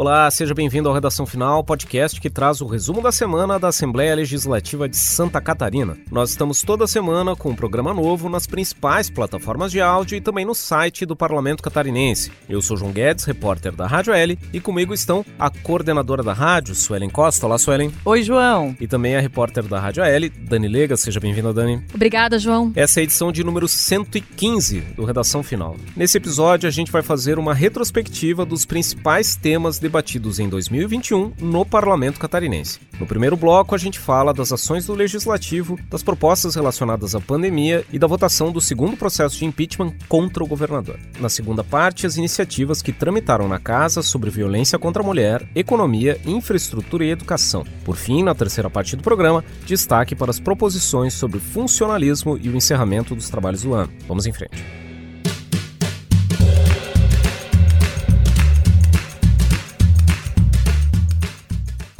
Olá, seja bem-vindo ao Redação Final, podcast que traz o resumo da semana da Assembleia Legislativa de Santa Catarina. Nós estamos toda semana com um programa novo nas principais plataformas de áudio e também no site do Parlamento Catarinense. Eu sou João Guedes, repórter da Rádio L, e comigo estão a coordenadora da rádio, Suelen Costa. Olá, Suelen. Oi, João. E também a repórter da Rádio L, Dani Lega. Seja bem-vinda, Dani. Obrigada, João. Essa é a edição de número 115 do Redação Final. Nesse episódio, a gente vai fazer uma retrospectiva dos principais temas debatidos em 2021 no Parlamento Catarinense. No primeiro bloco, a gente fala das ações do Legislativo, das propostas relacionadas à pandemia e da votação do segundo processo de impeachment contra o governador. Na segunda parte, as iniciativas que tramitaram na Casa sobre violência contra a mulher, economia, infraestrutura e educação. Por fim, na terceira parte do programa, destaque para as proposições sobre funcionalismo e o encerramento dos trabalhos do ano. Vamos em frente.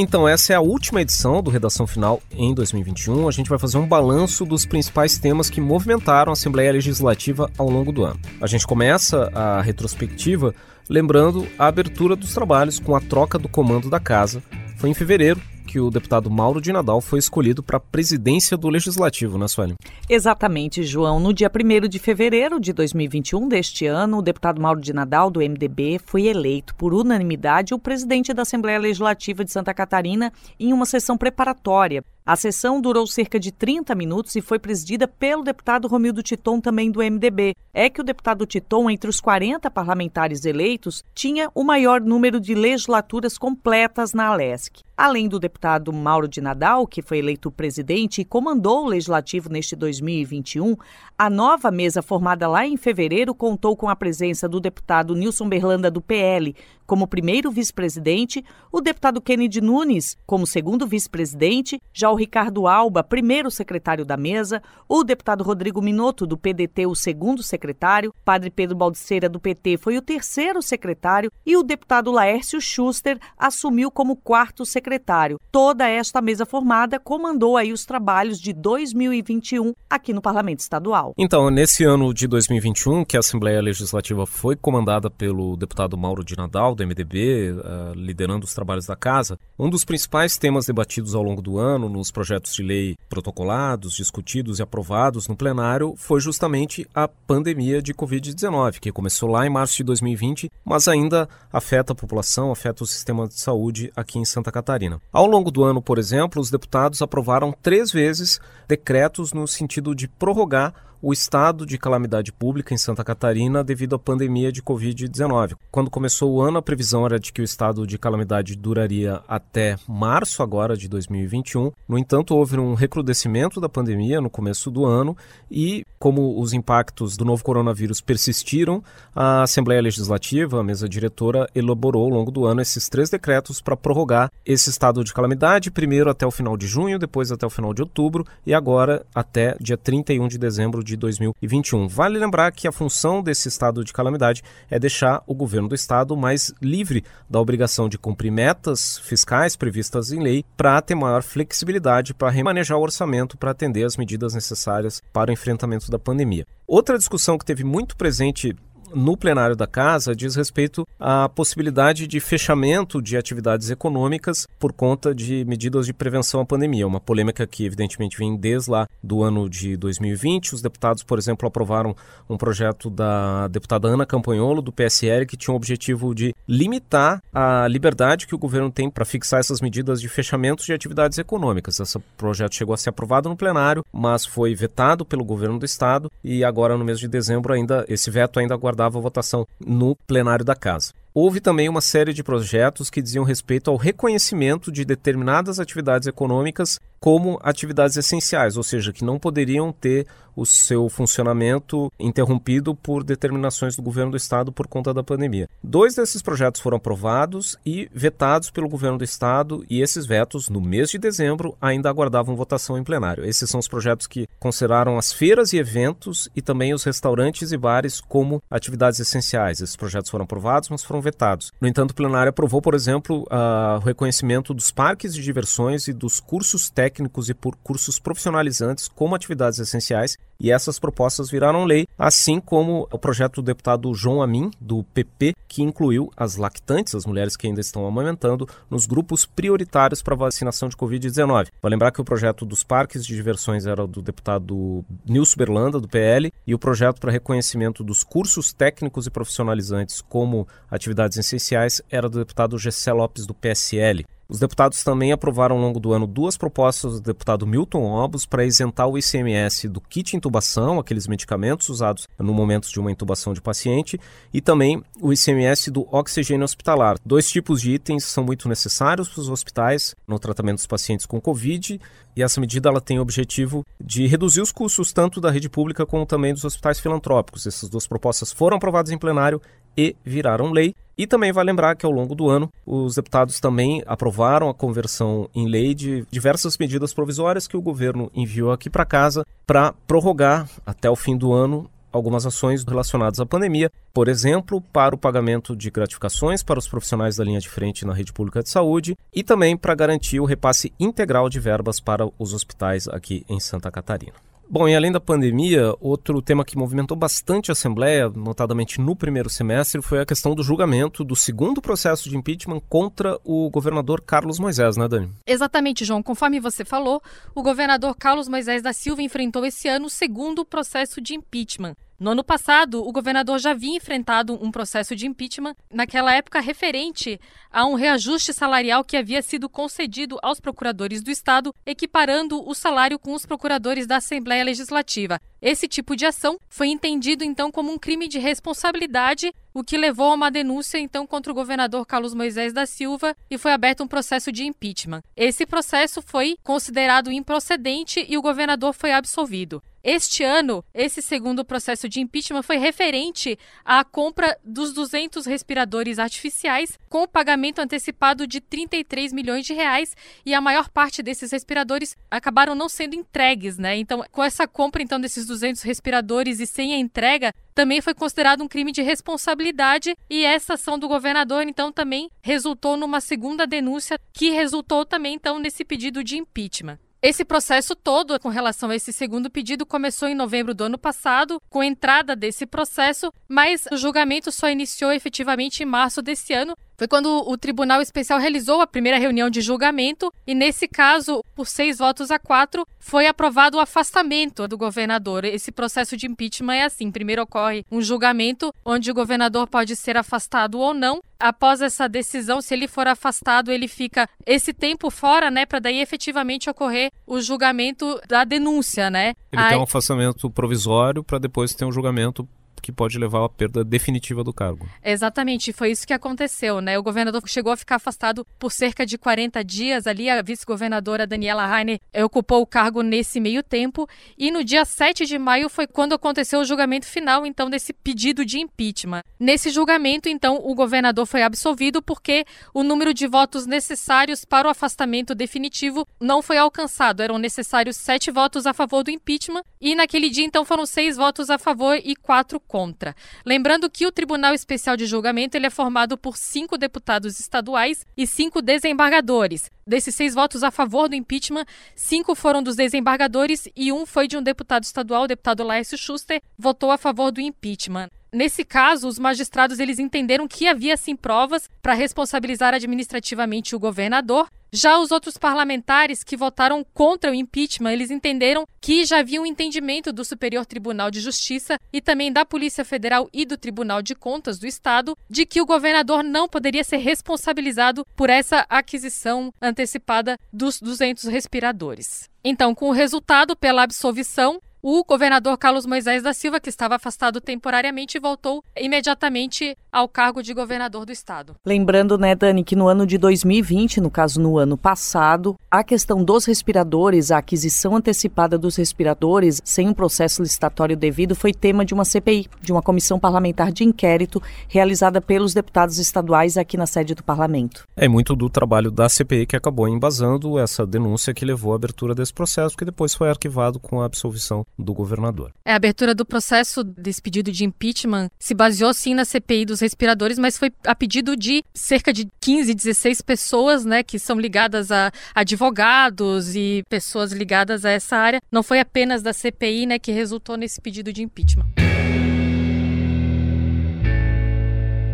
Então, essa é a última edição do Redação Final em 2021. A gente vai fazer um balanço dos principais temas que movimentaram a Assembleia Legislativa ao longo do ano. A gente começa a retrospectiva lembrando a abertura dos trabalhos com a troca do comando da casa. Foi em fevereiro que o deputado Mauro de Nadal foi escolhido para a presidência do Legislativo, né, Sueli? Exatamente, João. No dia 1 de fevereiro de 2021 deste ano, o deputado Mauro de Nadal, do MDB, foi eleito por unanimidade o presidente da Assembleia Legislativa de Santa Catarina em uma sessão preparatória a sessão durou cerca de 30 minutos e foi presidida pelo deputado Romildo Titon, também do MDB. É que o deputado Titon, entre os 40 parlamentares eleitos, tinha o maior número de legislaturas completas na Alesc. Além do deputado Mauro de Nadal, que foi eleito presidente e comandou o legislativo neste 2021, a nova mesa formada lá em fevereiro contou com a presença do deputado Nilson Berlanda, do PL, como primeiro vice-presidente, o deputado Kennedy Nunes como segundo vice-presidente, já o Ricardo Alba, primeiro secretário da mesa, o deputado Rodrigo Minotto, do PDT, o segundo secretário, padre Pedro Baldiceira, do PT, foi o terceiro secretário e o deputado Laércio Schuster assumiu como quarto secretário. Toda esta mesa formada comandou aí os trabalhos de 2021 aqui no Parlamento Estadual. Então, nesse ano de 2021, que a Assembleia Legislativa foi comandada pelo deputado Mauro de Nadal, do MDB, eh, liderando os trabalhos da casa, um dos principais temas debatidos ao longo do ano nos projetos de lei protocolados, discutidos e aprovados no plenário foi justamente a pandemia de Covid-19, que começou lá em março de 2020, mas ainda afeta a população, afeta o sistema de saúde aqui em Santa Catarina. Ao longo do ano, por exemplo, os deputados aprovaram três vezes decretos no sentido de prorrogar o estado de calamidade pública em Santa Catarina devido à pandemia de Covid-19. Quando começou o ano, a previsão era de que o estado de calamidade duraria até março agora de 2021. No entanto, houve um recrudescimento da pandemia no começo do ano e, como os impactos do novo coronavírus persistiram, a Assembleia Legislativa, a mesa diretora, elaborou ao longo do ano esses três decretos para prorrogar esse estado de calamidade, primeiro até o final de junho, depois até o final de outubro e agora até dia 31 de dezembro de 2021. Vale lembrar que a função desse estado de calamidade é deixar o governo do estado mais livre da obrigação de cumprir metas fiscais previstas em lei para ter maior flexibilidade para remanejar o orçamento para atender as medidas necessárias para o enfrentamento da pandemia. Outra discussão que teve muito presente no plenário da Casa diz respeito à possibilidade de fechamento de atividades econômicas por conta de medidas de prevenção à pandemia. Uma polêmica que, evidentemente, vem desde lá do ano de 2020. Os deputados, por exemplo, aprovaram um projeto da deputada Ana Campanholo, do PSL, que tinha o objetivo de limitar a liberdade que o governo tem para fixar essas medidas de fechamento de atividades econômicas. Esse projeto chegou a ser aprovado no plenário, mas foi vetado pelo governo do estado e agora, no mês de dezembro, ainda esse veto ainda aguarda aguardava a votação no plenário da casa. Houve também uma série de projetos que diziam respeito ao reconhecimento de determinadas atividades econômicas como atividades essenciais, ou seja, que não poderiam ter o seu funcionamento interrompido por determinações do governo do estado por conta da pandemia. Dois desses projetos foram aprovados e vetados pelo governo do estado, e esses vetos, no mês de dezembro, ainda aguardavam votação em plenário. Esses são os projetos que consideraram as feiras e eventos e também os restaurantes e bares como atividades essenciais. Esses projetos foram aprovados, mas foram vetados. No entanto, o plenário aprovou, por exemplo, o reconhecimento dos parques de diversões e dos cursos técnicos e por cursos profissionalizantes como atividades essenciais e essas propostas viraram lei, assim como o projeto do deputado João Amin, do PP, que incluiu as lactantes, as mulheres que ainda estão amamentando, nos grupos prioritários para vacinação de Covid-19. Vou lembrar que o projeto dos parques de diversões era do deputado Nilson Berlanda, do PL, e o projeto para reconhecimento dos cursos técnicos e profissionalizantes como atividades essenciais era do deputado Gessé Lopes, do PSL. Os deputados também aprovaram ao longo do ano duas propostas do deputado Milton Obos para isentar o ICMS do kit intubação, aqueles medicamentos usados no momento de uma intubação de paciente, e também o ICMS do oxigênio hospitalar. Dois tipos de itens são muito necessários para os hospitais no tratamento dos pacientes com Covid, e essa medida ela tem o objetivo de reduzir os custos tanto da rede pública como também dos hospitais filantrópicos. Essas duas propostas foram aprovadas em plenário e viraram lei. E também vai lembrar que ao longo do ano os deputados também aprovaram a conversão em lei de diversas medidas provisórias que o governo enviou aqui para casa para prorrogar até o fim do ano algumas ações relacionadas à pandemia, por exemplo, para o pagamento de gratificações para os profissionais da linha de frente na rede pública de saúde e também para garantir o repasse integral de verbas para os hospitais aqui em Santa Catarina. Bom, e além da pandemia, outro tema que movimentou bastante a Assembleia, notadamente no primeiro semestre, foi a questão do julgamento do segundo processo de impeachment contra o governador Carlos Moisés, né, Dani? Exatamente, João. Conforme você falou, o governador Carlos Moisés da Silva enfrentou esse ano o segundo processo de impeachment. No ano passado, o governador já havia enfrentado um processo de impeachment, naquela época referente a um reajuste salarial que havia sido concedido aos procuradores do Estado, equiparando o salário com os procuradores da Assembleia Legislativa. Esse tipo de ação foi entendido então como um crime de responsabilidade, o que levou a uma denúncia então contra o governador Carlos Moisés da Silva e foi aberto um processo de impeachment. Esse processo foi considerado improcedente e o governador foi absolvido. Este ano, esse segundo processo de impeachment foi referente à compra dos 200 respiradores artificiais com pagamento antecipado de 33 milhões de reais e a maior parte desses respiradores acabaram não sendo entregues, né? Então, com essa compra então desses 200 respiradores e sem a entrega, também foi considerado um crime de responsabilidade e essa ação do governador então também resultou numa segunda denúncia que resultou também então nesse pedido de impeachment. Esse processo todo, com relação a esse segundo pedido, começou em novembro do ano passado, com a entrada desse processo, mas o julgamento só iniciou efetivamente em março desse ano, foi quando o Tribunal Especial realizou a primeira reunião de julgamento e, nesse caso, por seis votos a quatro, foi aprovado o afastamento do governador. Esse processo de impeachment é assim: primeiro ocorre um julgamento onde o governador pode ser afastado ou não. Após essa decisão, se ele for afastado, ele fica esse tempo fora, né, para daí efetivamente ocorrer o julgamento da denúncia, né? Ele Aí... tem um afastamento provisório para depois ter um julgamento que pode levar à perda definitiva do cargo. Exatamente, foi isso que aconteceu, né? O governador chegou a ficar afastado por cerca de 40 dias ali, a vice-governadora Daniela Rainer ocupou o cargo nesse meio tempo e no dia 7 de maio foi quando aconteceu o julgamento final, então, desse pedido de impeachment. Nesse julgamento, então, o governador foi absolvido porque o número de votos necessários para o afastamento definitivo não foi alcançado. Eram necessários sete votos a favor do impeachment e naquele dia, então, foram seis votos a favor e quatro contra. Lembrando que o Tribunal Especial de Julgamento ele é formado por cinco deputados estaduais e cinco desembargadores. Desses seis votos a favor do impeachment, cinco foram dos desembargadores e um foi de um deputado estadual, o deputado Laércio Schuster, votou a favor do impeachment. Nesse caso, os magistrados eles entenderam que havia sim provas para responsabilizar administrativamente o governador. Já os outros parlamentares que votaram contra o impeachment, eles entenderam que já havia um entendimento do Superior Tribunal de Justiça e também da Polícia Federal e do Tribunal de Contas do Estado de que o governador não poderia ser responsabilizado por essa aquisição antecipada dos 200 respiradores. Então, com o resultado pela absolvição, o governador Carlos Moisés da Silva, que estava afastado temporariamente, voltou imediatamente ao cargo de governador do estado. Lembrando, né, Dani, que no ano de 2020, no caso no ano passado, a questão dos respiradores, a aquisição antecipada dos respiradores sem um processo licitatório devido foi tema de uma CPI, de uma comissão parlamentar de inquérito realizada pelos deputados estaduais aqui na sede do parlamento. É muito do trabalho da CPI que acabou embasando essa denúncia que levou à abertura desse processo, que depois foi arquivado com a absolvição do governador. É, a abertura do processo desse pedido de impeachment se baseou sim na CPI dos dos respiradores, mas foi a pedido de cerca de 15, 16 pessoas, né, que são ligadas a advogados e pessoas ligadas a essa área. Não foi apenas da CPI, né, que resultou nesse pedido de impeachment.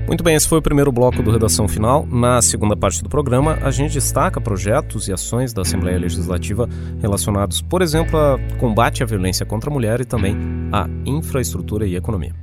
Muito bem, esse foi o primeiro bloco do Redação Final. Na segunda parte do programa, a gente destaca projetos e ações da Assembleia Legislativa relacionados, por exemplo, a combate à violência contra a mulher e também à infraestrutura e economia.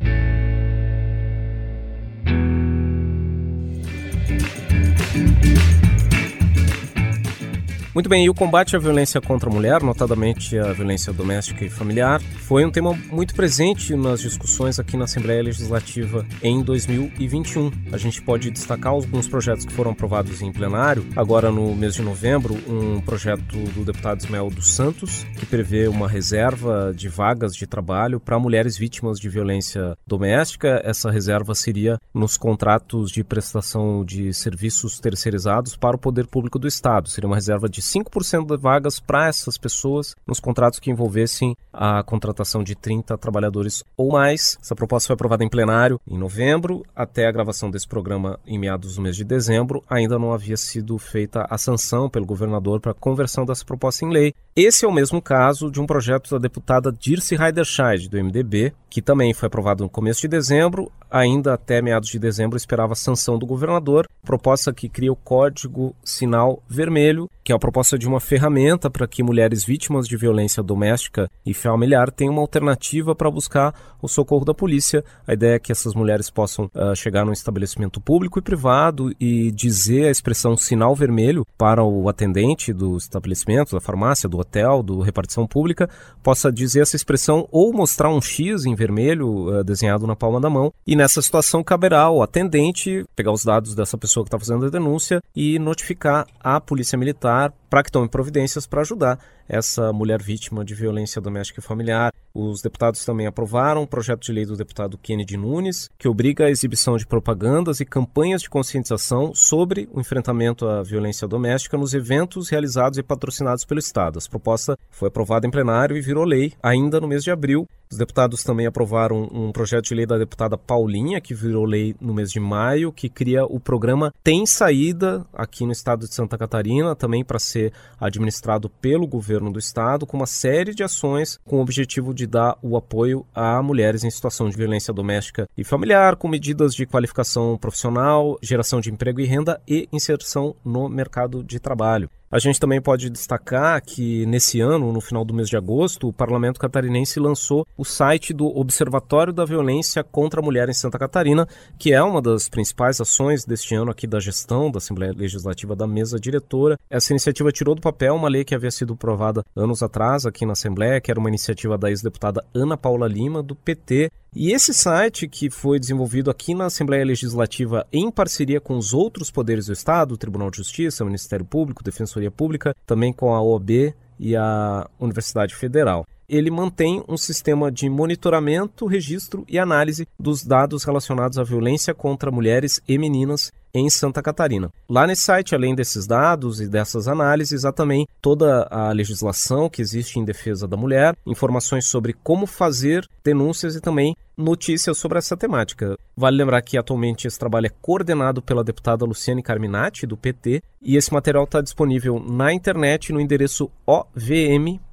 Muito bem, e o combate à violência contra a mulher, notadamente a violência doméstica e familiar, foi um tema muito presente nas discussões aqui na Assembleia Legislativa em 2021. A gente pode destacar alguns projetos que foram aprovados em plenário. Agora, no mês de novembro, um projeto do deputado Ismael dos Santos, que prevê uma reserva de vagas de trabalho para mulheres vítimas de violência doméstica. Essa reserva seria nos contratos de prestação de serviços terceirizados para o poder público do Estado. Seria uma reserva de de 5% de vagas para essas pessoas nos contratos que envolvessem a contratação de 30 trabalhadores ou mais. Essa proposta foi aprovada em plenário em novembro. Até a gravação desse programa em meados do mês de dezembro, ainda não havia sido feita a sanção pelo governador para a conversão dessa proposta em lei. Esse é o mesmo caso de um projeto da deputada Dirce Heiderscheid, do MDB, que também foi aprovado no começo de dezembro, ainda até meados de dezembro esperava a sanção do governador, proposta que cria o Código Sinal Vermelho, que é a proposta de uma ferramenta para que mulheres vítimas de violência doméstica e familiar tenham uma alternativa para buscar o socorro da polícia. A ideia é que essas mulheres possam uh, chegar num estabelecimento público e privado e dizer a expressão sinal vermelho para o atendente do estabelecimento, da farmácia, do hotel, do repartição pública, possa dizer essa expressão ou mostrar um X em vermelho uh, desenhado na palma da mão. E nessa situação caberá ao atendente pegar os dados dessa pessoa que está fazendo a denúncia e notificar a polícia militar para que tome providências para ajudar essa mulher vítima de violência doméstica e familiar. Os deputados também aprovaram um projeto de lei do deputado Kennedy Nunes, que obriga a exibição de propagandas e campanhas de conscientização sobre o enfrentamento à violência doméstica nos eventos realizados e patrocinados pelo Estado. A proposta foi aprovada em plenário e virou lei ainda no mês de abril. Os deputados também aprovaram um projeto de lei da deputada Paulinha, que virou lei no mês de maio, que cria o programa Tem Saída aqui no estado de Santa Catarina, também para ser administrado pelo governo do estado, com uma série de ações com o objetivo de dar o apoio a mulheres em situação de violência doméstica e familiar, com medidas de qualificação profissional, geração de emprego e renda e inserção no mercado de trabalho. A gente também pode destacar que nesse ano, no final do mês de agosto, o Parlamento Catarinense lançou o site do Observatório da Violência contra a Mulher em Santa Catarina, que é uma das principais ações deste ano aqui da gestão da Assembleia Legislativa da mesa diretora. Essa iniciativa tirou do papel uma lei que havia sido aprovada anos atrás aqui na Assembleia, que era uma iniciativa da ex-deputada Ana Paula Lima, do PT, e esse site, que foi desenvolvido aqui na Assembleia Legislativa em parceria com os outros poderes do Estado, Tribunal de Justiça, Ministério Público, Defensoria Pública, também com a OAB e a Universidade Federal. Ele mantém um sistema de monitoramento, registro e análise dos dados relacionados à violência contra mulheres e meninas em Santa Catarina. Lá nesse site, além desses dados e dessas análises, há também toda a legislação que existe em defesa da mulher, informações sobre como fazer denúncias e também notícias sobre essa temática. Vale lembrar que atualmente esse trabalho é coordenado pela deputada Luciane Carminati, do PT, e esse material está disponível na internet no endereço ovm.alesc.sc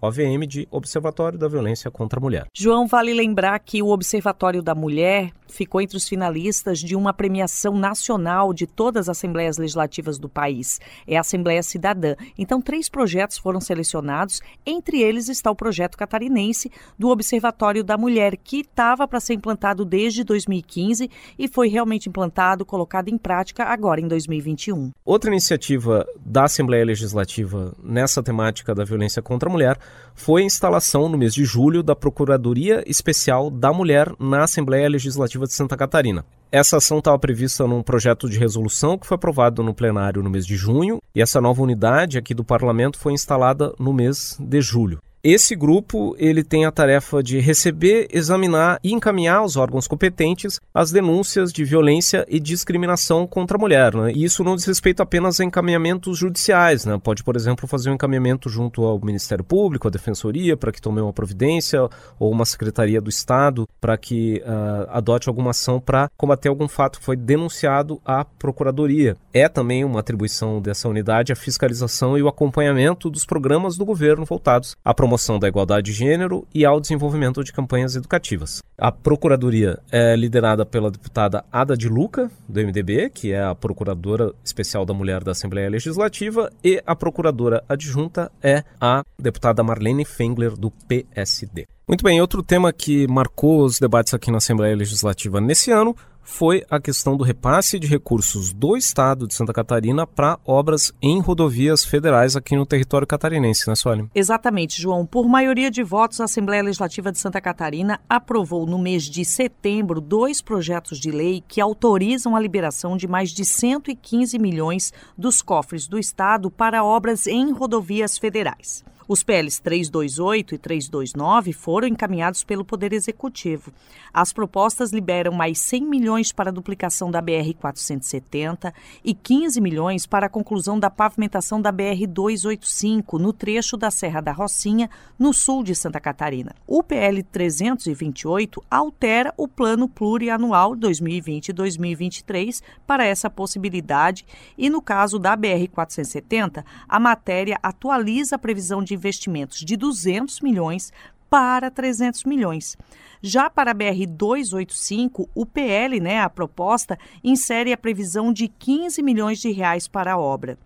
OVM de Observatório da Violência contra a Mulher. João, vale lembrar que o Observatório da Mulher ficou entre os finalistas de uma premiação nacional de todas as assembleias legislativas do país. É a Assembleia Cidadã. Então, três projetos foram selecionados, entre eles está o projeto catarinense do Observatório da Mulher, que estava para ser implantado desde 2015 e foi realmente implantado, colocado em prática agora em 2021. Outra iniciativa da Assembleia Legislativa nessa temática da violência contra a mulher foi a instalação, no mês de julho, da Procuradoria Especial da Mulher na Assembleia Legislativa de Santa Catarina. Essa ação estava prevista num projeto de resolução que foi aprovado no plenário no mês de junho, e essa nova unidade aqui do parlamento foi instalada no mês de julho. Esse grupo ele tem a tarefa de receber, examinar e encaminhar aos órgãos competentes as denúncias de violência e discriminação contra a mulher. Né? E isso não diz respeito apenas a encaminhamentos judiciais. Né? Pode, por exemplo, fazer um encaminhamento junto ao Ministério Público, à Defensoria, para que tome uma providência, ou uma Secretaria do Estado, para que uh, adote alguma ação para combater algum fato que foi denunciado à Procuradoria. É também uma atribuição dessa unidade a fiscalização e o acompanhamento dos programas do governo voltados à promoção da igualdade de gênero e ao desenvolvimento de campanhas educativas. A Procuradoria é liderada pela deputada Ada de Luca, do MDB, que é a Procuradora Especial da Mulher da Assembleia Legislativa, e a Procuradora Adjunta é a deputada Marlene Fengler, do PSD. Muito bem, outro tema que marcou os debates aqui na Assembleia Legislativa nesse ano foi a questão do repasse de recursos do Estado de Santa Catarina para obras em rodovias federais aqui no território catarinense, né, Sueli? Exatamente, João. Por maioria de votos, a Assembleia Legislativa de Santa Catarina aprovou no mês de setembro dois projetos de lei que autorizam a liberação de mais de 115 milhões dos cofres do Estado para obras em rodovias federais. Os PLs 328 e 329 foram encaminhados pelo Poder Executivo. As propostas liberam mais 100 milhões para a duplicação da BR-470 e 15 milhões para a conclusão da pavimentação da BR-285 no trecho da Serra da Rocinha, no sul de Santa Catarina. O PL 328 altera o Plano Plurianual 2020-2023 para essa possibilidade e, no caso da BR-470, a matéria atualiza a previsão de investimentos de 200 milhões para 300 milhões. Já para a BR 285, o PL, né, a proposta, insere a previsão de 15 milhões de reais para a obra.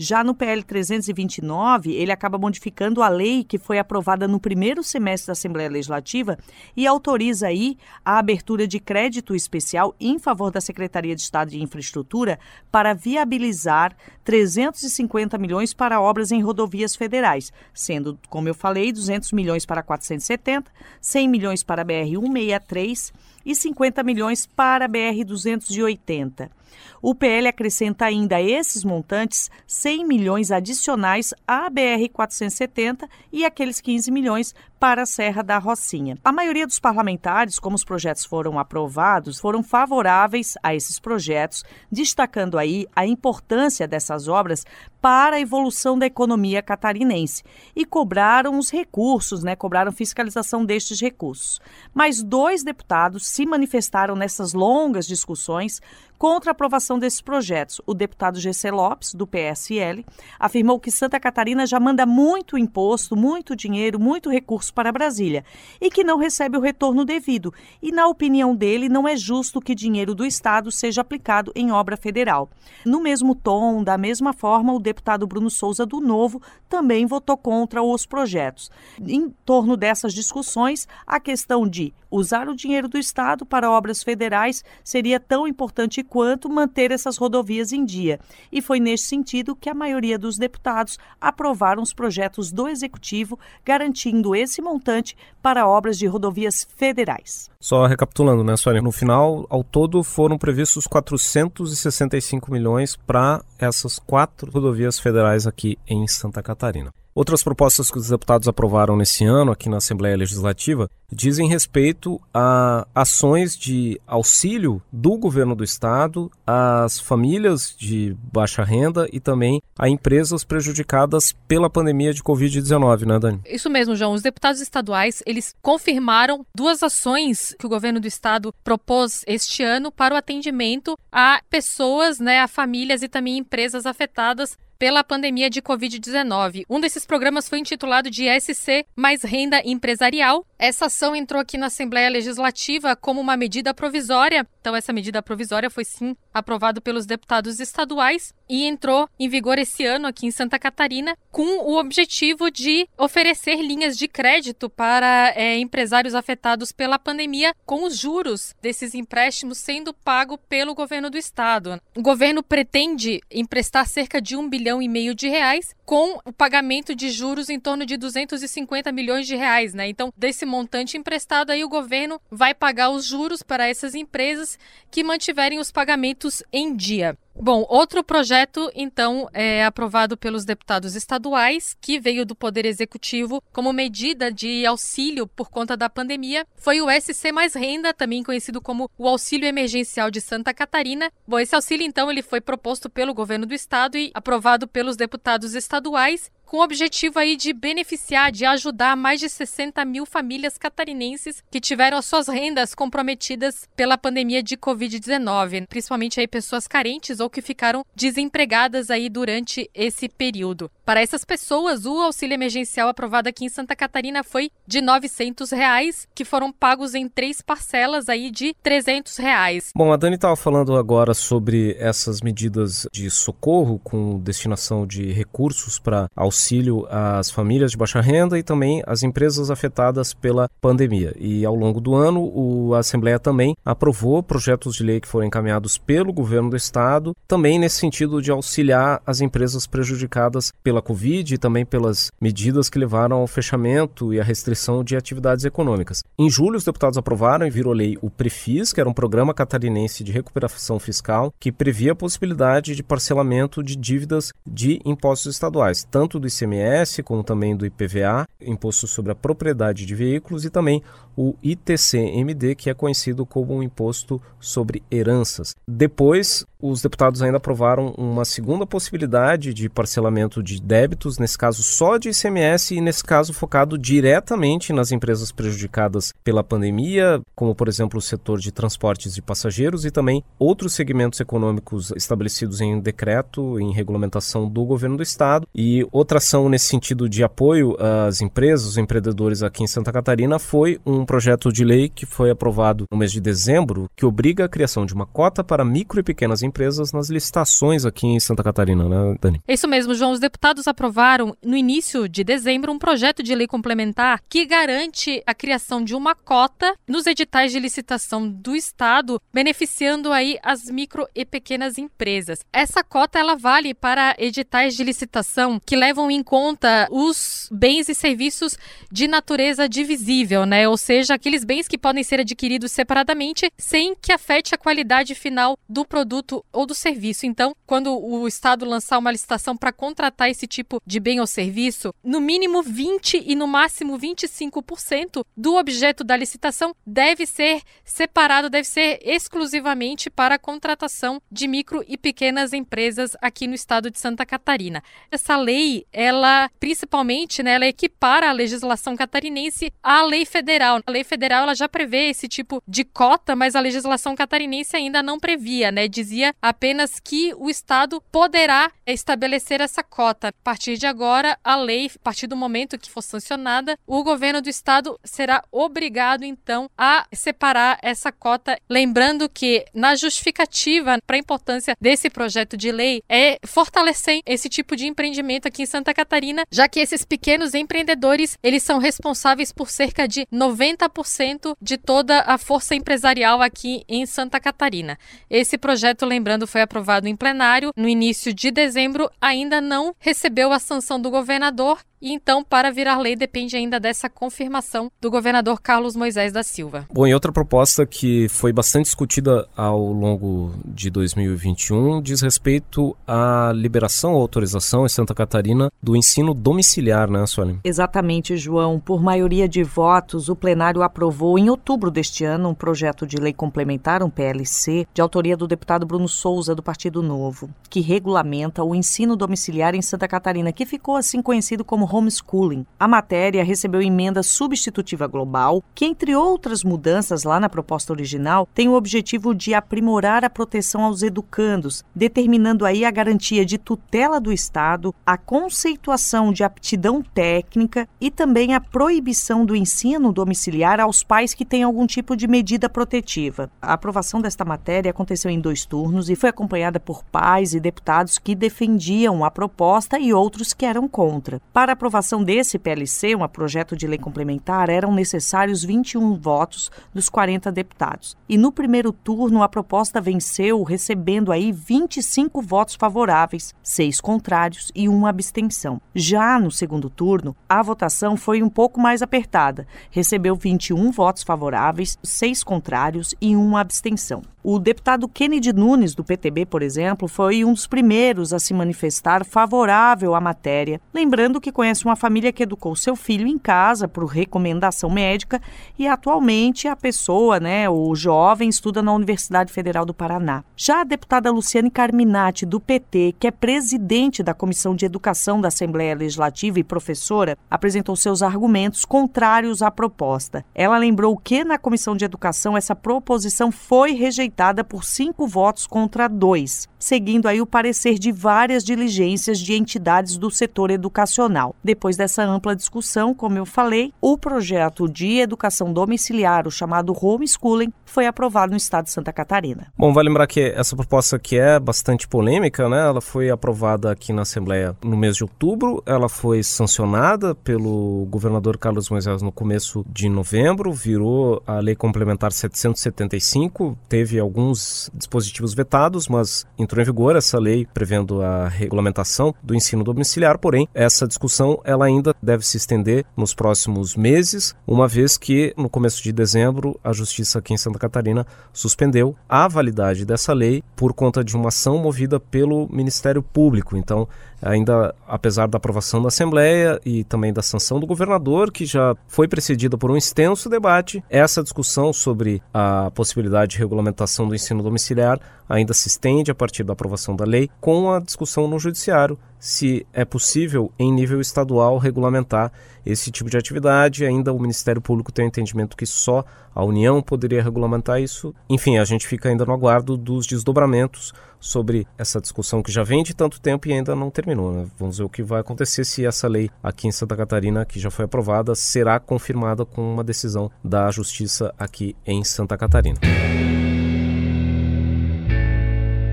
Já no PL 329, ele acaba modificando a lei que foi aprovada no primeiro semestre da Assembleia Legislativa e autoriza aí a abertura de crédito especial em favor da Secretaria de Estado de Infraestrutura para viabilizar 350 milhões para obras em rodovias federais, sendo, como eu falei, 200 milhões para 470, 100 milhões para BR 163 e 50 milhões para BR 280. O PL acrescenta ainda a esses montantes 100 milhões adicionais à BR-470 e aqueles 15 milhões para a Serra da Rocinha. A maioria dos parlamentares, como os projetos foram aprovados, foram favoráveis a esses projetos, destacando aí a importância dessas obras para a evolução da economia catarinense e cobraram os recursos, né, cobraram fiscalização destes recursos. Mas dois deputados se manifestaram nessas longas discussões contra a aprovação desses projetos. O deputado GC Lopes, do PSL, afirmou que Santa Catarina já manda muito imposto, muito dinheiro, muito recurso para Brasília e que não recebe o retorno devido. E, na opinião dele, não é justo que dinheiro do Estado seja aplicado em obra federal. No mesmo tom, da mesma forma, o deputado Bruno Souza, do Novo, também votou contra os projetos. Em torno dessas discussões, a questão de usar o dinheiro do Estado para obras federais seria tão importante quanto manter essas rodovias em dia. E foi nesse sentido que a maioria dos deputados aprovaram os projetos do Executivo, garantindo esse montante para obras de rodovias federais. Só recapitulando, né, Sônia? No final, ao todo, foram previstos 465 milhões para essas quatro rodovias federais aqui em Santa Catarina. Outras propostas que os deputados aprovaram nesse ano aqui na Assembleia Legislativa dizem respeito a ações de auxílio do governo do estado às famílias de baixa renda e também a empresas prejudicadas pela pandemia de Covid-19, né, Dani? Isso mesmo, João. Os deputados estaduais, eles confirmaram duas ações que o governo do estado propôs este ano para o atendimento a pessoas, né, a famílias e também empresas afetadas pela pandemia de Covid-19. Um desses programas foi intitulado de SC Mais Renda Empresarial. Essa ação entrou aqui na Assembleia Legislativa como uma medida provisória. Então, essa medida provisória foi sim aprovada pelos deputados estaduais e entrou em vigor esse ano aqui em Santa Catarina, com o objetivo de oferecer linhas de crédito para é, empresários afetados pela pandemia, com os juros desses empréstimos sendo pago pelo governo do estado. O governo pretende emprestar cerca de um bilhão e meio de reais, com o pagamento de juros em torno de 250 milhões de reais, né? Então, desse montante emprestado aí o governo vai pagar os juros para essas empresas que mantiverem os pagamentos em dia. Bom, outro projeto, então, é aprovado pelos deputados estaduais, que veio do Poder Executivo como medida de auxílio por conta da pandemia, foi o SC Mais Renda, também conhecido como o Auxílio Emergencial de Santa Catarina. Bom, esse auxílio, então, ele foi proposto pelo governo do estado e aprovado pelos deputados estaduais com o objetivo aí de beneficiar, de ajudar mais de 60 mil famílias catarinenses que tiveram as suas rendas comprometidas pela pandemia de Covid-19, principalmente aí pessoas carentes ou que ficaram desempregadas aí durante esse período. Para essas pessoas, o auxílio emergencial aprovado aqui em Santa Catarina foi de 900 reais, que foram pagos em três parcelas aí de 300 reais. Bom, a Dani estava falando agora sobre essas medidas de socorro com destinação de recursos para auxílio às famílias de baixa renda e também às empresas afetadas pela pandemia. E ao longo do ano, a Assembleia também aprovou projetos de lei que foram encaminhados pelo governo do estado, também nesse sentido de auxiliar as empresas prejudicadas pela Covid e também pelas medidas que levaram ao fechamento e à restrição de atividades econômicas. Em julho, os deputados aprovaram e virou lei o Prefis, que era um programa catarinense de recuperação fiscal que previa a possibilidade de parcelamento de dívidas de impostos estaduais, tanto do ICMS, como também do IPVA, Imposto sobre a Propriedade de Veículos, e também o ITCMD, que é conhecido como um Imposto sobre Heranças. Depois, os deputados ainda aprovaram uma segunda possibilidade de parcelamento de débitos, nesse caso só de ICMS e nesse caso focado diretamente nas empresas prejudicadas pela pandemia, como por exemplo o setor de transportes de passageiros e também outros segmentos econômicos estabelecidos em decreto, em regulamentação do governo do estado. E outra ação nesse sentido de apoio às empresas, os empreendedores aqui em Santa Catarina foi um projeto de lei que foi aprovado no mês de dezembro que obriga a criação de uma cota para micro e pequenas empresas nas licitações aqui em Santa Catarina, né, Dani? É isso mesmo, João. Os deputados aprovaram no início de dezembro um projeto de lei complementar que garante a criação de uma cota nos editais de licitação do Estado, beneficiando aí as micro e pequenas empresas. Essa cota ela vale para editais de licitação que levam em conta os bens e serviços de natureza divisível, né? Ou seja, aqueles bens que podem ser adquiridos separadamente sem que afete a qualidade final do produto ou do serviço. Então, quando o Estado lançar uma licitação para contratar esse tipo de bem ou serviço, no mínimo 20 e no máximo 25% do objeto da licitação deve ser separado, deve ser exclusivamente para a contratação de micro e pequenas empresas aqui no estado de Santa Catarina. Essa lei, ela principalmente, né, ela equipara a legislação catarinense à lei federal. A lei federal ela já prevê esse tipo de cota, mas a legislação catarinense ainda não previa, né? Dizia apenas que o Estado poderá estabelecer essa cota. A partir de agora, a lei, a partir do momento que for sancionada, o governo do Estado será obrigado, então, a separar essa cota. Lembrando que, na justificativa para a importância desse projeto de lei, é fortalecer esse tipo de empreendimento aqui em Santa Catarina, já que esses pequenos empreendedores, eles são responsáveis por cerca de 90% de toda a força empresarial aqui em Santa Catarina. Esse projeto, lembrando, foi aprovado em plenário no início de dezembro, ainda não recebeu a sanção do governador e então, para virar lei, depende ainda dessa confirmação do governador Carlos Moisés da Silva. Bom, e outra proposta que foi bastante discutida ao longo de 2021 diz respeito à liberação ou autorização em Santa Catarina do ensino domiciliar, né, Suelen? Exatamente, João. Por maioria de votos, o plenário aprovou em outubro deste ano um projeto de lei complementar, um PLC, de autoria do deputado Bruno Souza, do Partido Novo, que regulamenta o ensino domiciliar em Santa Catarina, que ficou assim conhecido como homeschooling. A matéria recebeu emenda substitutiva global, que, entre outras mudanças lá na proposta original, tem o objetivo de aprimorar a proteção aos educandos, determinando aí a garantia de tutela do Estado, a conceituação de aptidão técnica e também a proibição do ensino domiciliar aos pais que têm algum tipo de medida protetiva. A aprovação desta matéria aconteceu em dois turnos e foi acompanhada por pais e deputados que defendiam a proposta e outros que eram contra. Para aprovação desse PLC, um projeto de lei complementar, eram necessários 21 votos dos 40 deputados. E no primeiro turno, a proposta venceu, recebendo aí 25 votos favoráveis, seis contrários e uma abstenção. Já no segundo turno, a votação foi um pouco mais apertada, recebeu 21 votos favoráveis, seis contrários e uma abstenção. O deputado Kennedy Nunes, do PTB, por exemplo, foi um dos primeiros a se manifestar favorável à matéria, lembrando que conhece uma família que educou seu filho em casa por recomendação médica e atualmente a pessoa, né, o jovem, estuda na Universidade Federal do Paraná. Já a deputada Luciane Carminati, do PT, que é presidente da Comissão de Educação da Assembleia Legislativa e professora, apresentou seus argumentos contrários à proposta. Ela lembrou que na Comissão de Educação essa proposição foi rejeitada por cinco votos contra dois, seguindo aí o parecer de várias diligências de entidades do setor educacional. Depois dessa ampla discussão, como eu falei, o projeto de educação domiciliar, o chamado homeschooling, foi aprovado no estado de Santa Catarina. Bom, vai lembrar que essa proposta aqui é bastante polêmica, né? Ela foi aprovada aqui na Assembleia no mês de outubro, ela foi sancionada pelo governador Carlos Moisés no começo de novembro, virou a lei complementar 775, teve alguns dispositivos vetados, mas entrou em vigor essa lei prevendo a regulamentação do ensino domiciliar, porém essa discussão ela ainda deve se estender nos próximos meses, uma vez que no começo de dezembro a justiça aqui em Santa Catarina suspendeu a validade dessa lei por conta de uma ação movida pelo Ministério Público. Então, ainda apesar da aprovação da Assembleia e também da sanção do governador, que já foi precedida por um extenso debate, essa discussão sobre a possibilidade de regulamentação do ensino domiciliar ainda se estende a partir da aprovação da lei, com a discussão no Judiciário se é possível, em nível estadual, regulamentar esse tipo de atividade. Ainda o Ministério Público tem o entendimento que só a União poderia regulamentar isso. Enfim, a gente fica ainda no aguardo dos desdobramentos sobre essa discussão que já vem de tanto tempo e ainda não terminou. Né? Vamos ver o que vai acontecer se essa lei aqui em Santa Catarina, que já foi aprovada, será confirmada com uma decisão da Justiça aqui em Santa Catarina.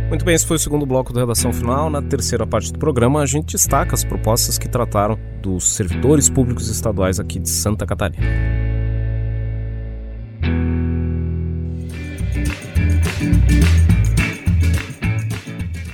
Muito bem, esse foi o segundo bloco da redação final. Na terceira parte do programa, a gente destaca as propostas que trataram dos servidores públicos estaduais aqui de Santa Catarina.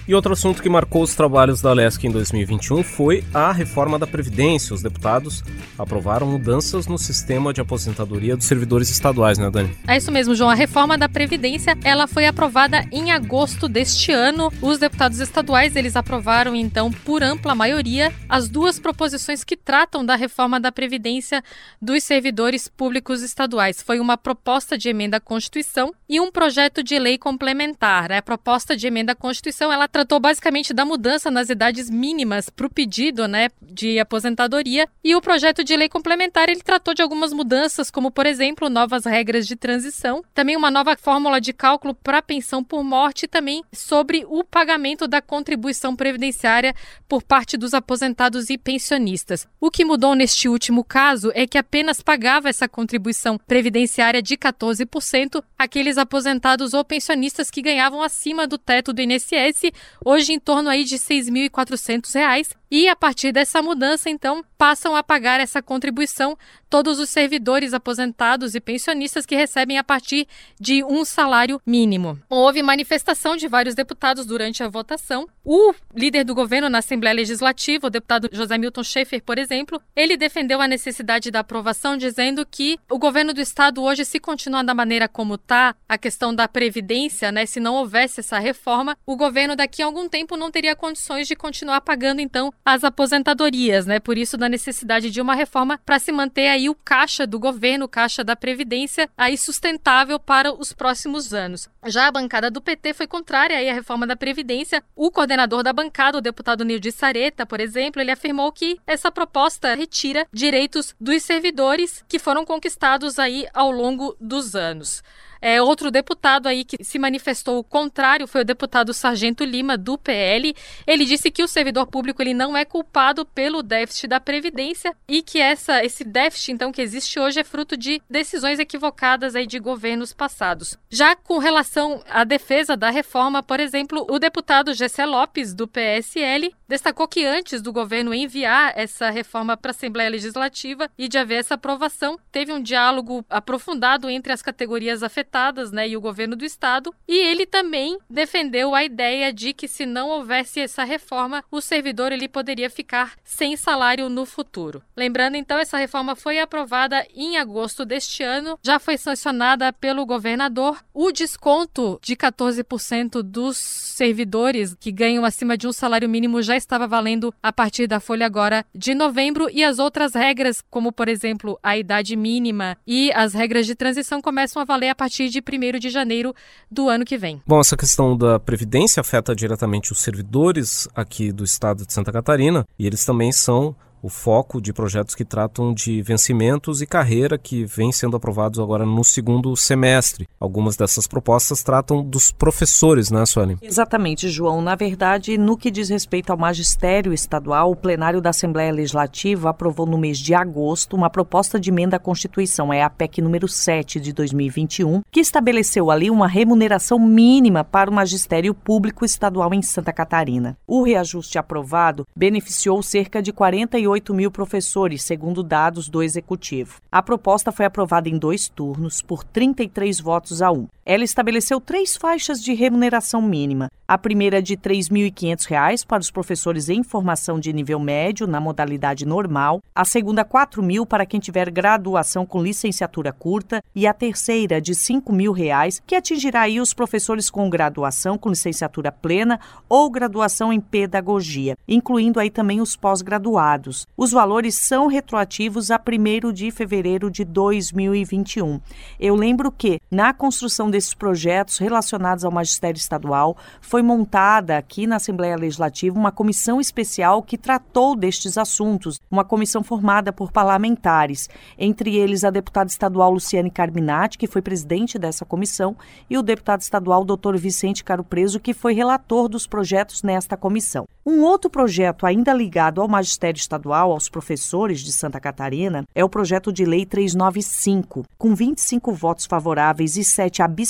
E outro assunto que marcou os trabalhos da LESC em 2021 foi a reforma da Previdência. Os deputados aprovaram mudanças no sistema de aposentadoria dos servidores estaduais, né, Dani? É isso mesmo, João. A reforma da Previdência, ela foi aprovada em agosto deste ano. Os deputados estaduais, eles aprovaram, então, por ampla maioria, as duas proposições que tratam da reforma da Previdência dos servidores públicos estaduais. Foi uma proposta de emenda à Constituição e um projeto de lei complementar. A proposta de emenda à Constituição, ela tratou basicamente da mudança nas idades mínimas para o pedido né, de aposentadoria e o projeto de lei complementar ele tratou de algumas mudanças, como por exemplo novas regras de transição, também uma nova fórmula de cálculo para pensão por morte e também sobre o pagamento da contribuição previdenciária por parte dos aposentados e pensionistas. O que mudou neste último caso é que apenas pagava essa contribuição previdenciária de 14% aqueles aposentados ou pensionistas que ganhavam acima do teto do INSS hoje em torno aí de R$ 6.400 e a partir dessa mudança, então, passam a pagar essa contribuição todos os servidores aposentados e pensionistas que recebem a partir de um salário mínimo. Houve manifestação de vários deputados durante a votação. O líder do governo na Assembleia Legislativa, o deputado José Milton Schaefer, por exemplo, ele defendeu a necessidade da aprovação, dizendo que o governo do estado hoje, se continuar da maneira como está, a questão da previdência, né, se não houvesse essa reforma, o governo daqui a algum tempo não teria condições de continuar pagando então as aposentadorias, né? Por isso da necessidade de uma reforma para se manter aí o caixa do governo, o caixa da previdência aí sustentável para os próximos anos. Já a bancada do PT foi contrária aí à reforma da previdência. O coordenador da bancada, o deputado Nilde Sareta, por exemplo, ele afirmou que essa proposta retira direitos dos servidores que foram conquistados aí ao longo dos anos. É, outro deputado aí que se manifestou o contrário foi o deputado Sargento Lima, do PL. Ele disse que o servidor público ele não é culpado pelo déficit da Previdência e que essa, esse déficit, então, que existe hoje é fruto de decisões equivocadas aí de governos passados. Já com relação à defesa da reforma, por exemplo, o deputado Gessé Lopes, do PSL, destacou que antes do governo enviar essa reforma para a Assembleia Legislativa e de haver essa aprovação, teve um diálogo aprofundado entre as categorias afetadas né, e o governo do Estado. E ele também defendeu a ideia de que se não houvesse essa reforma, o servidor ele poderia ficar sem salário no futuro. Lembrando, então, essa reforma foi aprovada em agosto deste ano, já foi sancionada pelo governador. O desconto de 14% dos servidores que ganham acima de um salário mínimo já estava valendo a partir da folha agora de novembro e as outras regras, como por exemplo a idade mínima e as regras de transição, começam a valer a partir de 1 de janeiro do ano que vem. Bom, essa questão da Previdência afeta diretamente os servidores aqui do estado de Santa Catarina e eles também são o foco de projetos que tratam de vencimentos e carreira que vêm sendo aprovados agora no segundo semestre. Algumas dessas propostas tratam dos professores, né, Sueli? Exatamente, João. Na verdade, no que diz respeito ao magistério estadual, o plenário da Assembleia Legislativa aprovou no mês de agosto uma proposta de emenda à Constituição, é a PEC número 7 de 2021, que estabeleceu ali uma remuneração mínima para o magistério público estadual em Santa Catarina. O reajuste aprovado beneficiou cerca de 48 38 mil professores, segundo dados do Executivo. A proposta foi aprovada em dois turnos, por 33 votos a um. Ela estabeleceu três faixas de remuneração mínima. A primeira de R$ 3.500 para os professores em formação de nível médio, na modalidade normal. A segunda, R$ 4.000 para quem tiver graduação com licenciatura curta. E a terceira, de R$ 5.000, que atingirá aí os professores com graduação com licenciatura plena ou graduação em pedagogia, incluindo aí também os pós-graduados. Os valores são retroativos a 1 de fevereiro de 2021. Eu lembro que, na construção desses projetos relacionados ao magistério estadual, foi montada aqui na Assembleia Legislativa uma comissão especial que tratou destes assuntos, uma comissão formada por parlamentares, entre eles a deputada estadual Luciane Carminati, que foi presidente dessa comissão, e o deputado estadual Dr. Vicente Caro Preso, que foi relator dos projetos nesta comissão. Um outro projeto ainda ligado ao magistério estadual aos professores de Santa Catarina é o projeto de lei 395. Com 25 votos favoráveis e 7 abstenções,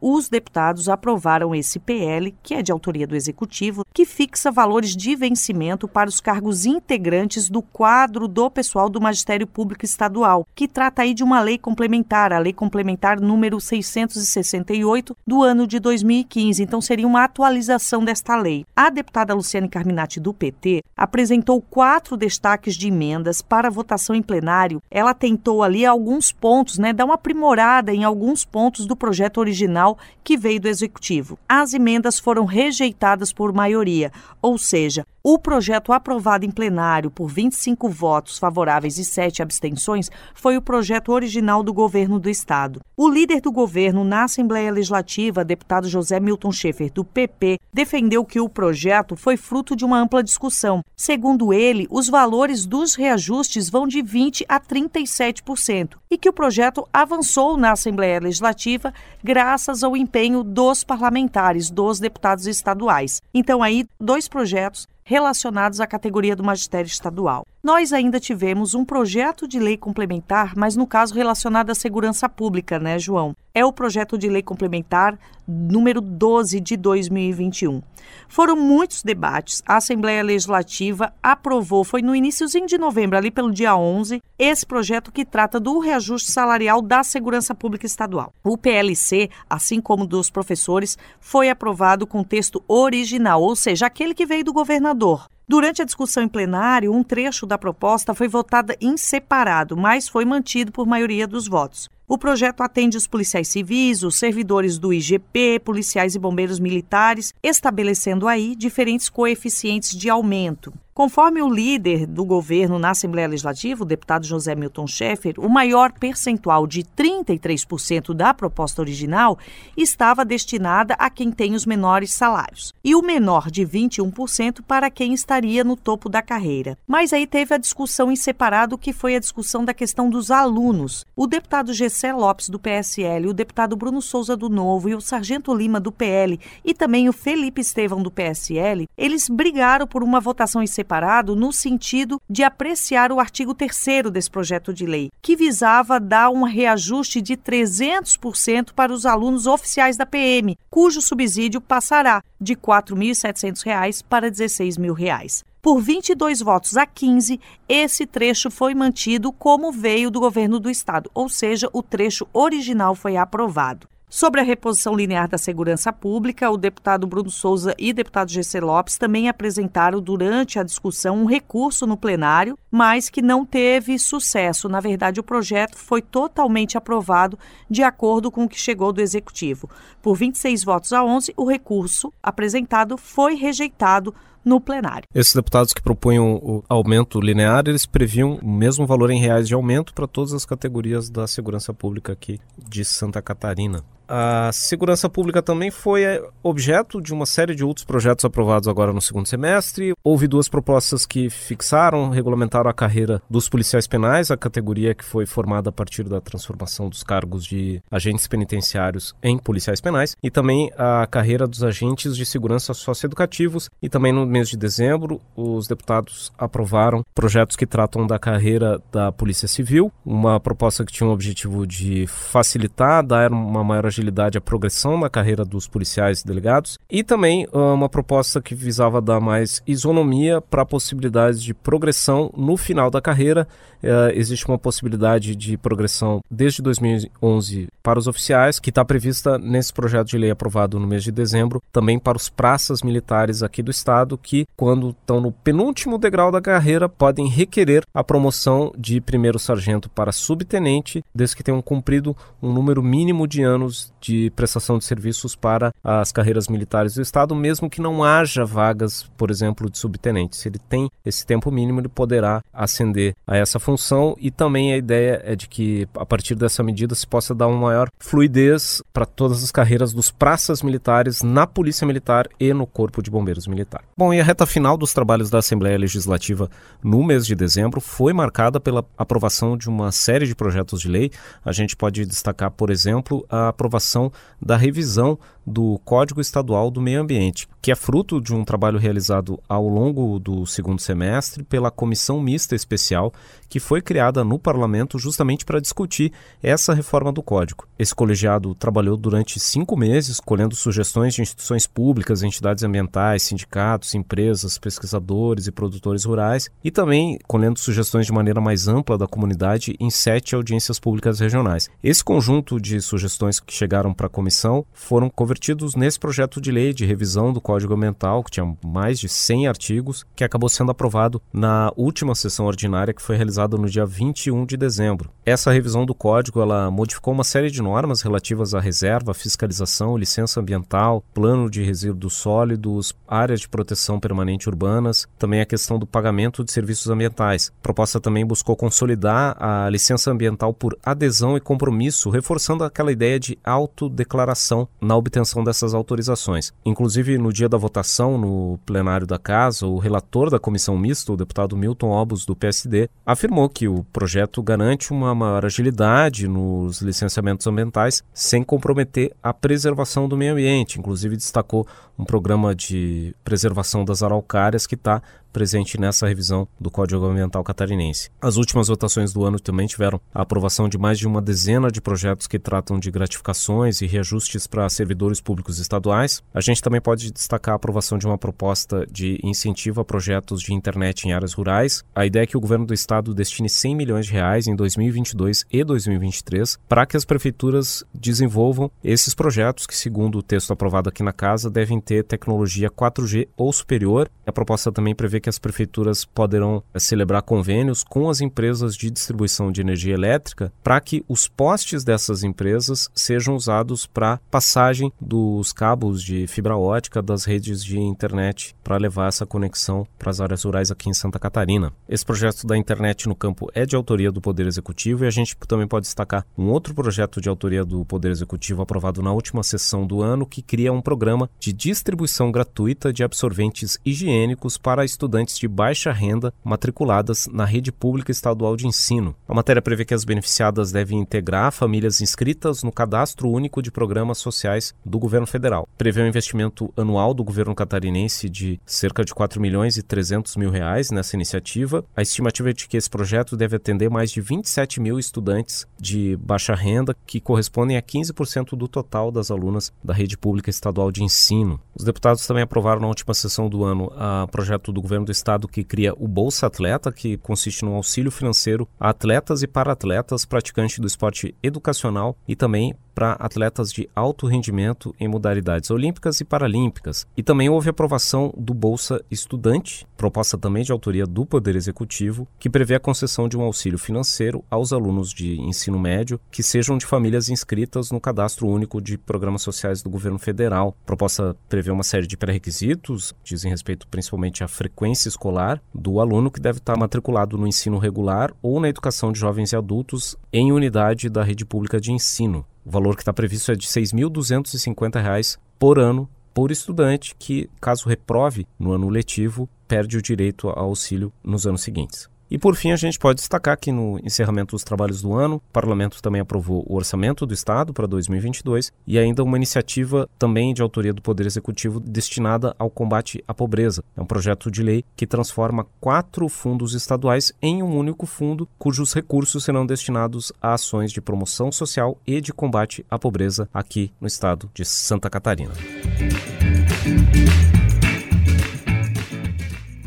os deputados aprovaram esse PL, que é de autoria do Executivo, que fixa valores de vencimento para os cargos integrantes do quadro do pessoal do Magistério Público Estadual, que trata aí de uma lei complementar, a Lei Complementar número 668 do ano de 2015. Então seria uma atualização desta lei. A deputada Luciane Carminati do PT apresentou quatro destaques de emendas para votação em plenário. Ela tentou ali alguns pontos, né, dar uma aprimorada em alguns pontos do projeto original que veio do executivo. As emendas foram rejeitadas por maioria, ou seja, o projeto aprovado em plenário por 25 votos favoráveis e 7 abstenções foi o projeto original do governo do estado. O líder do governo na Assembleia Legislativa, deputado José Milton Schaefer, do PP, defendeu que o projeto foi fruto de uma ampla discussão. Segundo ele, os valores dos reajustes vão de 20 a 37% e que o projeto avançou na Assembleia Legislativa graças ao empenho dos parlamentares, dos deputados estaduais. Então aí, dois projetos relacionados à categoria do magistério estadual. Nós ainda tivemos um projeto de lei complementar, mas no caso relacionado à segurança pública, né, João? É o projeto de lei complementar número 12 de 2021. Foram muitos debates. A Assembleia Legislativa aprovou, foi no iníciozinho de novembro, ali pelo dia 11, esse projeto que trata do reajuste salarial da segurança pública estadual. O PLC, assim como dos professores, foi aprovado com texto original, ou seja, aquele que veio do governador. Durante a discussão em plenário, um trecho da proposta foi votada em separado, mas foi mantido por maioria dos votos. O projeto atende os policiais civis, os servidores do IGP, policiais e bombeiros militares, estabelecendo aí diferentes coeficientes de aumento. Conforme o líder do governo na Assembleia Legislativa, o deputado José Milton Schaeffer, o maior percentual de 33% da proposta original estava destinada a quem tem os menores salários e o menor de 21% para quem estaria no topo da carreira. Mas aí teve a discussão em separado, que foi a discussão da questão dos alunos. O deputado G Gessé Lopes, do PSL, o deputado Bruno Souza, do Novo, e o Sargento Lima, do PL, e também o Felipe Estevão, do PSL, eles brigaram por uma votação em separado no sentido de apreciar o artigo 3 desse projeto de lei, que visava dar um reajuste de 300% para os alunos oficiais da PM, cujo subsídio passará de R$ 4.700 para 16 mil reais. Por 22 votos a 15, esse trecho foi mantido como veio do governo do estado, ou seja, o trecho original foi aprovado. Sobre a reposição linear da segurança pública, o deputado Bruno Souza e o deputado GC Lopes também apresentaram durante a discussão um recurso no plenário, mas que não teve sucesso. Na verdade, o projeto foi totalmente aprovado de acordo com o que chegou do executivo. Por 26 votos a 11, o recurso apresentado foi rejeitado no plenário. Esses deputados que propunham o aumento linear, eles previam o mesmo valor em reais de aumento para todas as categorias da segurança pública aqui de Santa Catarina. A segurança pública também foi é, objeto de uma série de outros projetos aprovados agora no segundo semestre. Houve duas propostas que fixaram, regulamentaram a carreira dos policiais penais, a categoria que foi formada a partir da transformação dos cargos de agentes penitenciários em policiais penais, e também a carreira dos agentes de segurança socioeducativos. E também no mês de dezembro, os deputados aprovaram projetos que tratam da carreira da Polícia Civil, uma proposta que tinha o objetivo de facilitar, dar uma maior agilidade a progressão na carreira dos policiais e delegados, e também uh, uma proposta que visava dar mais isonomia para possibilidades de progressão no final da carreira. Uh, existe uma possibilidade de progressão desde 2011 para os oficiais, que está prevista nesse projeto de lei aprovado no mês de dezembro, também para os praças militares aqui do estado, que, quando estão no penúltimo degrau da carreira, podem requerer a promoção de primeiro sargento para subtenente, desde que tenham cumprido um número mínimo de anos de prestação de serviços para as carreiras militares do Estado, mesmo que não haja vagas, por exemplo, de subtenente. Se ele tem esse tempo mínimo, ele poderá ascender a essa função e também a ideia é de que, a partir dessa medida, se possa dar uma maior fluidez para todas as carreiras dos praças militares na Polícia Militar e no Corpo de Bombeiros Militar. Bom, e a reta final dos trabalhos da Assembleia Legislativa no mês de dezembro foi marcada pela aprovação de uma série de projetos de lei. A gente pode destacar, por exemplo, a aprovação da revisão do Código Estadual do Meio Ambiente, que é fruto de um trabalho realizado ao longo do segundo semestre pela Comissão Mista Especial, que foi criada no Parlamento justamente para discutir essa reforma do Código. Esse colegiado trabalhou durante cinco meses, colhendo sugestões de instituições públicas, entidades ambientais, sindicatos, empresas, pesquisadores e produtores rurais, e também colhendo sugestões de maneira mais ampla da comunidade em sete audiências públicas regionais. Esse conjunto de sugestões que chegaram para a comissão foram convertidos nesse projeto de lei de revisão do Código Ambiental, que tinha mais de 100 artigos, que acabou sendo aprovado na última sessão ordinária que foi realizada no dia 21 de dezembro. Essa revisão do código ela modificou uma série de normas relativas à reserva, fiscalização, licença ambiental, plano de resíduos sólidos, áreas de proteção permanente urbanas, também a questão do pagamento de serviços ambientais. A proposta também buscou consolidar a licença ambiental por adesão e compromisso, reforçando aquela ideia de autodeclaração na obtenção dessas autorizações. Inclusive, no dia da votação no plenário da Casa, o relator da comissão mista, o deputado Milton Obos, do PSD, afirmou que o projeto garante uma maior agilidade nos licenciamentos ambientais sem comprometer a preservação do meio ambiente. Inclusive, destacou um programa de preservação das araucárias que está presente nessa revisão do Código Ambiental Catarinense. As últimas votações do ano também tiveram a aprovação de mais de uma dezena de projetos que tratam de gratificações e reajustes para servidores públicos estaduais. A gente também pode destacar a aprovação de uma proposta de incentivo a projetos de internet em áreas rurais. A ideia é que o governo do estado destine 100 milhões de reais em 2022 e 2023 para que as prefeituras desenvolvam esses projetos que, segundo o texto aprovado aqui na casa, devem ter tecnologia 4G ou superior. A proposta também prevê que as prefeituras poderão eh, celebrar convênios com as empresas de distribuição de energia elétrica para que os postes dessas empresas sejam usados para passagem dos cabos de fibra ótica das redes de internet para levar essa conexão para as áreas rurais aqui em Santa Catarina. Esse projeto da internet no campo é de autoria do Poder Executivo e a gente também pode destacar um outro projeto de autoria do Poder Executivo aprovado na última sessão do ano que cria um programa de distribuição gratuita de absorventes higiênicos para estudantes estudantes de baixa renda matriculadas na rede pública estadual de ensino. A matéria prevê que as beneficiadas devem integrar famílias inscritas no Cadastro Único de Programas Sociais do governo federal. Prevê um investimento anual do governo catarinense de cerca de 4 milhões e 300 mil reais nessa iniciativa. A estimativa é de que esse projeto deve atender mais de 27 mil estudantes de baixa renda, que correspondem a 15% do total das alunas da rede pública estadual de ensino. Os deputados também aprovaram na última sessão do ano o projeto do governo do estado que cria o Bolsa Atleta, que consiste num auxílio financeiro a atletas e para-atletas praticantes do esporte educacional e também para atletas de alto rendimento em modalidades olímpicas e paralímpicas. E também houve aprovação do Bolsa Estudante, proposta também de autoria do Poder Executivo, que prevê a concessão de um auxílio financeiro aos alunos de ensino médio que sejam de famílias inscritas no Cadastro Único de Programas Sociais do Governo Federal. A proposta prevê uma série de pré-requisitos, dizem respeito principalmente à frequência escolar do aluno que deve estar matriculado no ensino regular ou na educação de jovens e adultos em unidade da rede pública de ensino. O valor que está previsto é de R$ 6.250 por ano por estudante que, caso reprove no ano letivo, perde o direito ao auxílio nos anos seguintes. E por fim, a gente pode destacar que no encerramento dos trabalhos do ano, o parlamento também aprovou o orçamento do Estado para 2022 e ainda uma iniciativa também de autoria do Poder Executivo destinada ao combate à pobreza. É um projeto de lei que transforma quatro fundos estaduais em um único fundo, cujos recursos serão destinados a ações de promoção social e de combate à pobreza aqui no estado de Santa Catarina.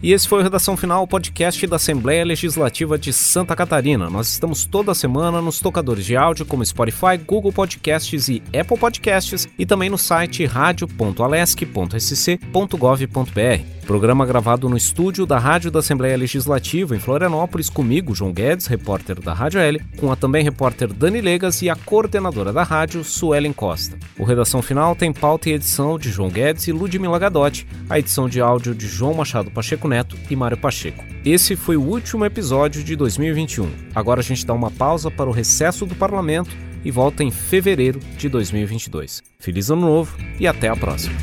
E esse foi o Redação Final, o podcast da Assembleia Legislativa de Santa Catarina. Nós estamos toda semana nos tocadores de áudio como Spotify, Google Podcasts e Apple Podcasts e também no site radio.alesc.sc.gov.br. Programa gravado no estúdio da Rádio da Assembleia Legislativa em Florianópolis, comigo, João Guedes, repórter da Rádio L, com a também repórter Dani Legas e a coordenadora da rádio, Suelen Costa. O Redação Final tem pauta e edição de João Guedes e Ludmila Gadotti, a edição de áudio de João Machado Pacheco Neto e Mário Pacheco. Esse foi o último episódio de 2021. Agora a gente dá uma pausa para o recesso do parlamento e volta em fevereiro de 2022. Feliz Ano Novo e até a próxima!